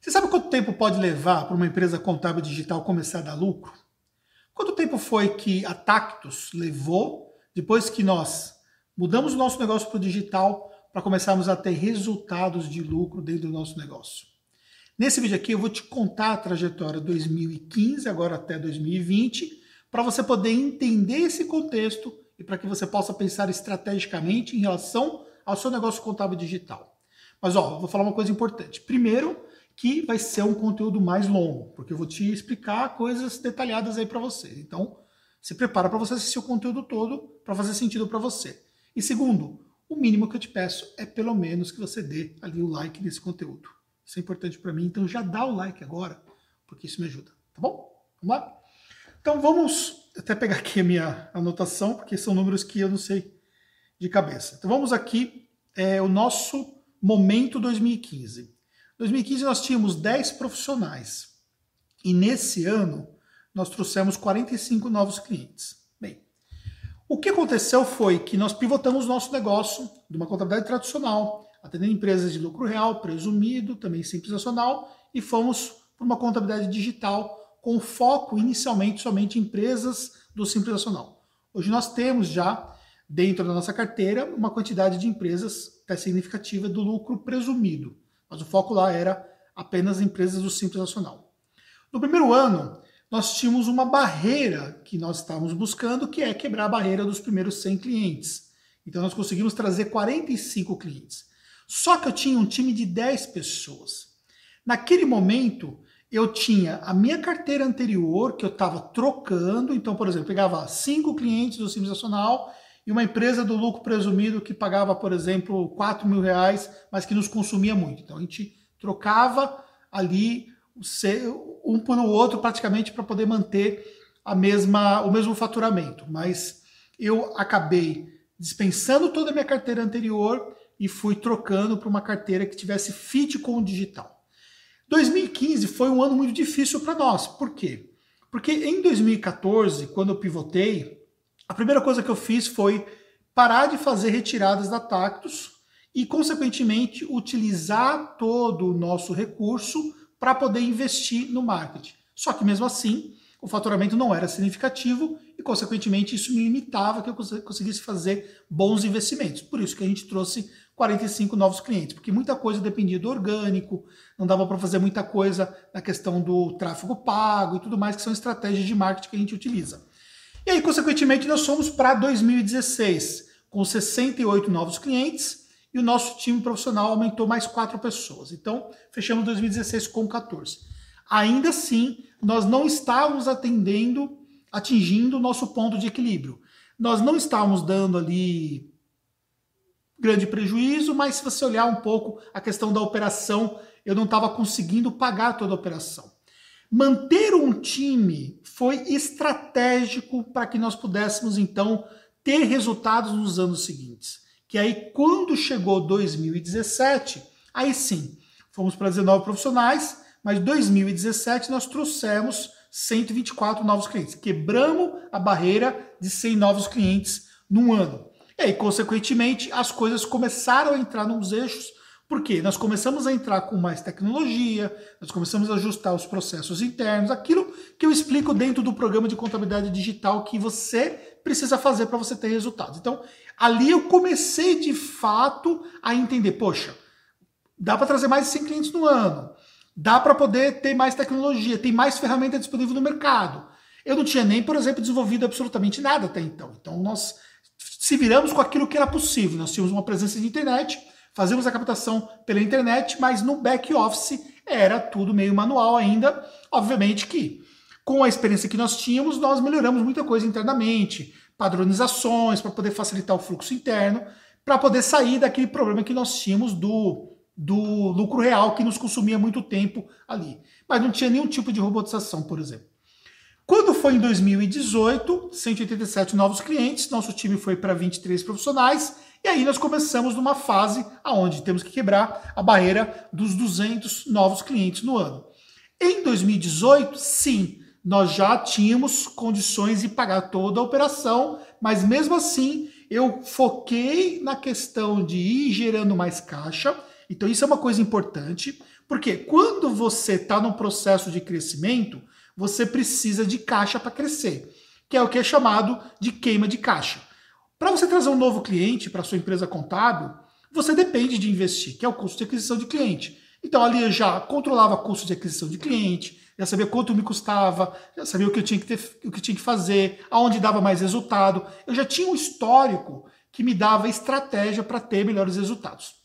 Você sabe quanto tempo pode levar para uma empresa contábil digital começar a dar lucro? Quanto tempo foi que a Tactus levou depois que nós mudamos o nosso negócio para o digital para começarmos a ter resultados de lucro dentro do nosso negócio? Nesse vídeo aqui eu vou te contar a trajetória 2015 agora até 2020 para você poder entender esse contexto e para que você possa pensar estrategicamente em relação ao seu negócio contábil digital. Mas ó, vou falar uma coisa importante. Primeiro, que vai ser um conteúdo mais longo, porque eu vou te explicar coisas detalhadas aí para você. Então, se prepara para você assistir o conteúdo todo para fazer sentido para você. E segundo, o mínimo que eu te peço é pelo menos que você dê ali o like nesse conteúdo. Isso é importante para mim, então já dá o like agora, porque isso me ajuda, tá bom? Vamos lá? Então vamos até pegar aqui a minha anotação, porque são números que eu não sei de cabeça. Então vamos aqui, é o nosso momento 2015. 2015 nós tínhamos 10 profissionais e nesse ano nós trouxemos 45 novos clientes. Bem, o que aconteceu foi que nós pivotamos nosso negócio de uma contabilidade tradicional, atendendo empresas de lucro real, presumido, também simples nacional, e fomos para uma contabilidade digital com foco inicialmente somente em empresas do simples nacional. Hoje nós temos já dentro da nossa carteira uma quantidade de empresas até significativa do lucro presumido mas o foco lá era apenas empresas do Simples Nacional. No primeiro ano, nós tínhamos uma barreira que nós estávamos buscando, que é quebrar a barreira dos primeiros 100 clientes. Então nós conseguimos trazer 45 clientes. Só que eu tinha um time de 10 pessoas. Naquele momento, eu tinha a minha carteira anterior, que eu estava trocando. Então, por exemplo, pegava cinco clientes do Simples Nacional e uma empresa do lucro presumido que pagava, por exemplo, 4 mil reais, mas que nos consumia muito. Então a gente trocava ali um por o outro praticamente para poder manter a mesma, o mesmo faturamento. Mas eu acabei dispensando toda a minha carteira anterior e fui trocando para uma carteira que tivesse fit com o digital. 2015 foi um ano muito difícil para nós. Por quê? Porque em 2014, quando eu pivotei, a primeira coisa que eu fiz foi parar de fazer retiradas da Tactus e, consequentemente, utilizar todo o nosso recurso para poder investir no marketing. Só que, mesmo assim, o faturamento não era significativo e, consequentemente, isso me limitava que eu conseguisse fazer bons investimentos. Por isso que a gente trouxe 45 novos clientes, porque muita coisa dependia do orgânico, não dava para fazer muita coisa na questão do tráfego pago e tudo mais, que são estratégias de marketing que a gente utiliza. E aí, consequentemente, nós fomos para 2016, com 68 novos clientes, e o nosso time profissional aumentou mais quatro pessoas. Então, fechamos 2016 com 14. Ainda assim, nós não estávamos atendendo, atingindo o nosso ponto de equilíbrio. Nós não estávamos dando ali grande prejuízo, mas se você olhar um pouco a questão da operação, eu não estava conseguindo pagar toda a operação. Manter um time foi estratégico para que nós pudéssemos então ter resultados nos anos seguintes. Que aí, quando chegou 2017, aí sim, fomos para 19 profissionais, mas 2017 nós trouxemos 124 novos clientes. Quebramos a barreira de 100 novos clientes num ano. E aí, consequentemente, as coisas começaram a entrar nos eixos porque nós começamos a entrar com mais tecnologia, nós começamos a ajustar os processos internos, aquilo que eu explico dentro do programa de contabilidade digital que você precisa fazer para você ter resultados. Então, ali eu comecei de fato a entender, poxa, dá para trazer mais de 100 clientes no ano, dá para poder ter mais tecnologia, tem mais ferramenta disponível no mercado. Eu não tinha nem, por exemplo, desenvolvido absolutamente nada até então. Então, nós se viramos com aquilo que era possível. Nós tínhamos uma presença de internet, Fazemos a captação pela internet, mas no back office era tudo meio manual ainda. Obviamente que com a experiência que nós tínhamos, nós melhoramos muita coisa internamente, padronizações para poder facilitar o fluxo interno, para poder sair daquele problema que nós tínhamos do, do lucro real que nos consumia muito tempo ali. Mas não tinha nenhum tipo de robotização, por exemplo. Quando foi em 2018, 187 novos clientes, nosso time foi para 23 profissionais e aí nós começamos numa fase aonde temos que quebrar a barreira dos 200 novos clientes no ano. Em 2018, sim, nós já tínhamos condições de pagar toda a operação, mas mesmo assim eu foquei na questão de ir gerando mais caixa. Então isso é uma coisa importante, Porque quando você está num processo de crescimento, você precisa de caixa para crescer, que é o que é chamado de queima de caixa. Para você trazer um novo cliente para sua empresa contábil, você depende de investir, que é o custo de aquisição de cliente. Então ali eu já controlava custo de aquisição de cliente, já sabia quanto me custava, já sabia o que eu tinha que, ter, o que tinha que fazer, aonde dava mais resultado. Eu já tinha um histórico que me dava estratégia para ter melhores resultados.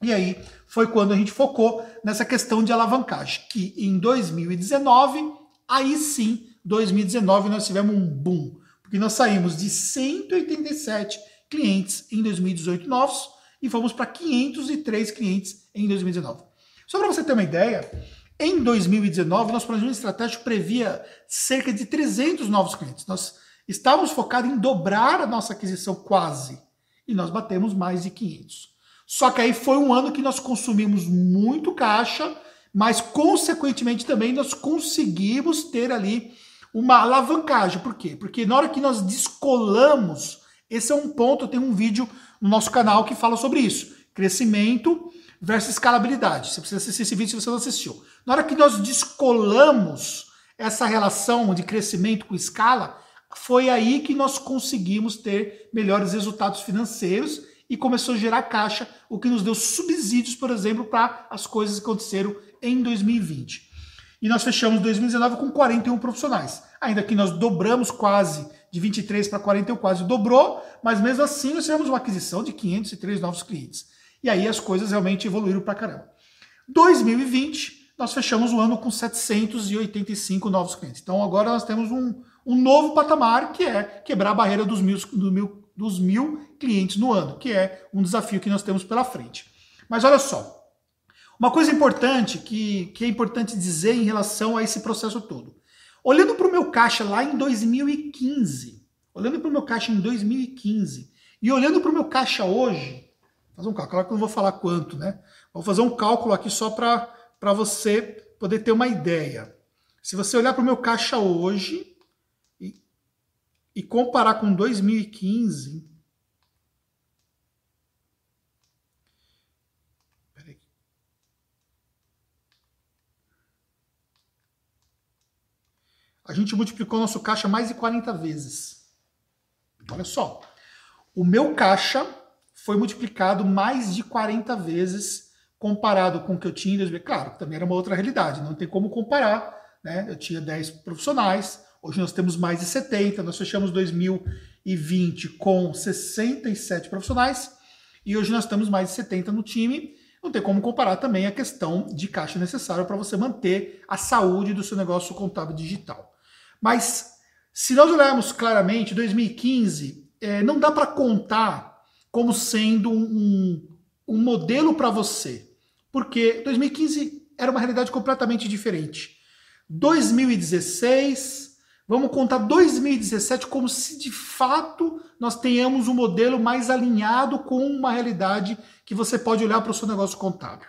E aí foi quando a gente focou nessa questão de alavancagem, que em 2019, aí sim, 2019 nós tivemos um boom, porque nós saímos de 187 clientes em 2018 novos e fomos para 503 clientes em 2019. Só para você ter uma ideia, em 2019, nosso planejamento estratégico previa cerca de 300 novos clientes. Nós estávamos focados em dobrar a nossa aquisição quase, e nós batemos mais de 500. Só que aí foi um ano que nós consumimos muito caixa, mas consequentemente também nós conseguimos ter ali uma alavancagem. Por quê? Porque na hora que nós descolamos, esse é um ponto, tem um vídeo no nosso canal que fala sobre isso. Crescimento versus escalabilidade. Você precisa assistir esse vídeo se você não assistiu. Na hora que nós descolamos essa relação de crescimento com escala, foi aí que nós conseguimos ter melhores resultados financeiros e começou a gerar caixa, o que nos deu subsídios, por exemplo, para as coisas que aconteceram em 2020. E nós fechamos 2019 com 41 profissionais. Ainda que nós dobramos quase de 23 para 41, quase dobrou, mas mesmo assim nós tivemos uma aquisição de 503 novos clientes. E aí as coisas realmente evoluíram para caramba. 2020, nós fechamos o ano com 785 novos clientes. Então agora nós temos um, um novo patamar que é quebrar a barreira dos mil, do mil, dos mil clientes no ano, que é um desafio que nós temos pela frente. Mas olha só, uma coisa importante que, que é importante dizer em relação a esse processo todo. Olhando para o meu caixa lá em 2015, olhando para o meu caixa em 2015 e olhando para o meu caixa hoje, fazer um cálculo, claro que eu não vou falar quanto, né? Vou fazer um cálculo aqui só para você poder ter uma ideia. Se você olhar para o meu caixa hoje e, e comparar com 2015, a gente multiplicou nosso caixa mais de 40 vezes. Olha só. O meu caixa foi multiplicado mais de 40 vezes comparado com o que eu tinha em 2000. Claro, também era uma outra realidade, não tem como comparar. Né? Eu tinha 10 profissionais, hoje nós temos mais de 70, nós fechamos 2020 com 67 profissionais e hoje nós temos mais de 70 no time. Não tem como comparar também a questão de caixa necessária para você manter a saúde do seu negócio contábil digital. Mas se nós olharmos claramente, 2015, é, não dá para contar como sendo um, um modelo para você. Porque 2015 era uma realidade completamente diferente. 2016, vamos contar 2017 como se de fato nós tenhamos um modelo mais alinhado com uma realidade que você pode olhar para o seu negócio contábil.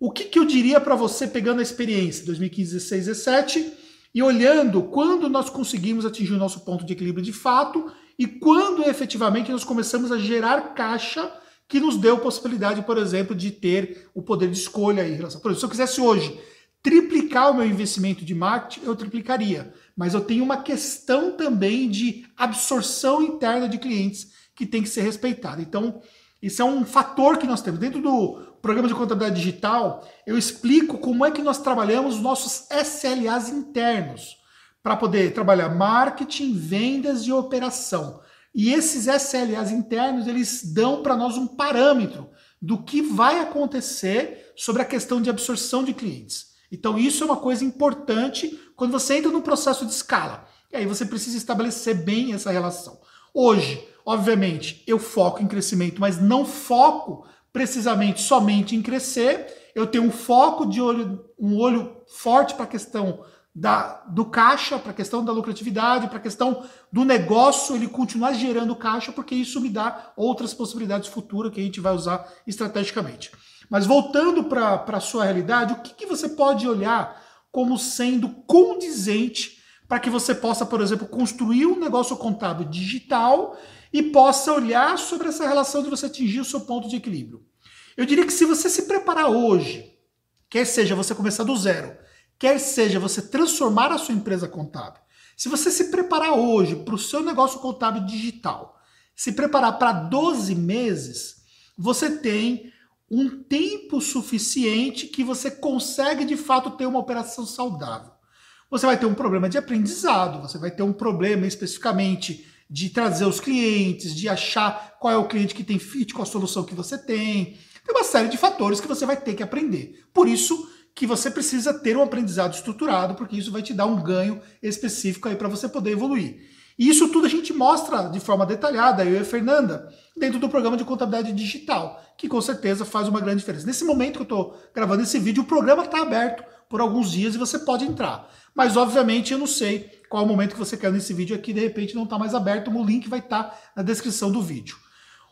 O que, que eu diria para você pegando a experiência 2015, 16, 17 e olhando quando nós conseguimos atingir o nosso ponto de equilíbrio de fato e quando efetivamente nós começamos a gerar caixa que nos deu possibilidade, por exemplo, de ter o poder de escolha em relação. Por exemplo, se eu quisesse hoje triplicar o meu investimento de marketing, eu triplicaria. Mas eu tenho uma questão também de absorção interna de clientes que tem que ser respeitada. Então, isso é um fator que nós temos. Dentro do programa de contabilidade digital, eu explico como é que nós trabalhamos os nossos SLAs internos para poder trabalhar marketing, vendas e operação. E esses SLAs internos, eles dão para nós um parâmetro do que vai acontecer sobre a questão de absorção de clientes. Então isso é uma coisa importante quando você entra no processo de escala. E aí você precisa estabelecer bem essa relação. Hoje, obviamente, eu foco em crescimento, mas não foco precisamente somente em crescer. Eu tenho um foco de olho, um olho forte para a questão da, do caixa, para a questão da lucratividade, para a questão do negócio, ele continuar gerando caixa, porque isso me dá outras possibilidades futuras que a gente vai usar estrategicamente. Mas voltando para a sua realidade, o que, que você pode olhar como sendo condizente para que você possa, por exemplo, construir um negócio contábil digital e possa olhar sobre essa relação de você atingir o seu ponto de equilíbrio? Eu diria que se você se preparar hoje quer seja você começar do zero, quer seja você transformar a sua empresa contábil, se você se preparar hoje para o seu negócio contábil digital, se preparar para 12 meses, você tem um tempo suficiente que você consegue de fato ter uma operação saudável. Você vai ter um problema de aprendizado, você vai ter um problema especificamente de trazer os clientes, de achar qual é o cliente que tem fit com a solução que você tem. Tem uma série de fatores que você vai ter que aprender. Por isso que você precisa ter um aprendizado estruturado, porque isso vai te dar um ganho específico aí para você poder evoluir. E isso tudo a gente mostra de forma detalhada, eu e a Fernanda, dentro do programa de contabilidade digital, que com certeza faz uma grande diferença. Nesse momento que eu estou gravando esse vídeo, o programa está aberto por alguns dias e você pode entrar. Mas, obviamente, eu não sei qual é o momento que você quer nesse vídeo aqui, de repente não está mais aberto, o link vai estar tá na descrição do vídeo.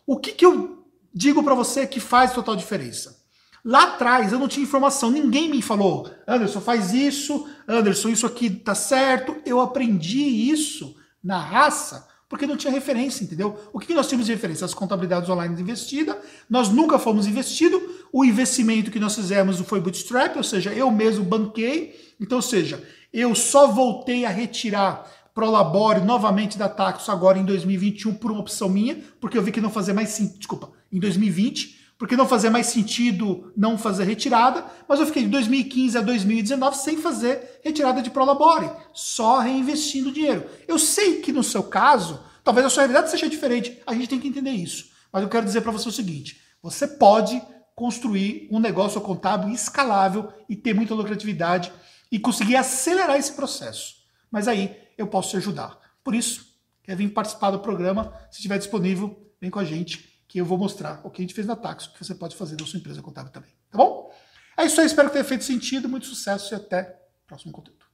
O que, que eu digo para você que faz total diferença? Lá atrás eu não tinha informação, ninguém me falou, Anderson, faz isso, Anderson, isso aqui tá certo. Eu aprendi isso na raça porque não tinha referência, entendeu? O que nós tínhamos de referência? As contabilidades online de investida, nós nunca fomos investido, o investimento que nós fizemos foi bootstrap, ou seja, eu mesmo banquei, então, ou seja, eu só voltei a retirar Prolabore novamente da Taxo agora em 2021 por uma opção minha, porque eu vi que não fazia mais sentido, desculpa, em 2020, porque não fazia mais sentido não fazer retirada, mas eu fiquei de 2015 a 2019 sem fazer retirada de Prolabore, só reinvestindo dinheiro. Eu sei que no seu caso, talvez a sua realidade seja diferente, a gente tem que entender isso. Mas eu quero dizer para você o seguinte: você pode construir um negócio contábil escalável e ter muita lucratividade e conseguir acelerar esse processo. Mas aí eu posso te ajudar. Por isso, quer vir participar do programa? Se estiver disponível, vem com a gente que eu vou mostrar o que a gente fez na Taxo, que você pode fazer na sua empresa contábil também. Tá bom? É isso aí, espero que tenha feito sentido, muito sucesso e até o próximo conteúdo.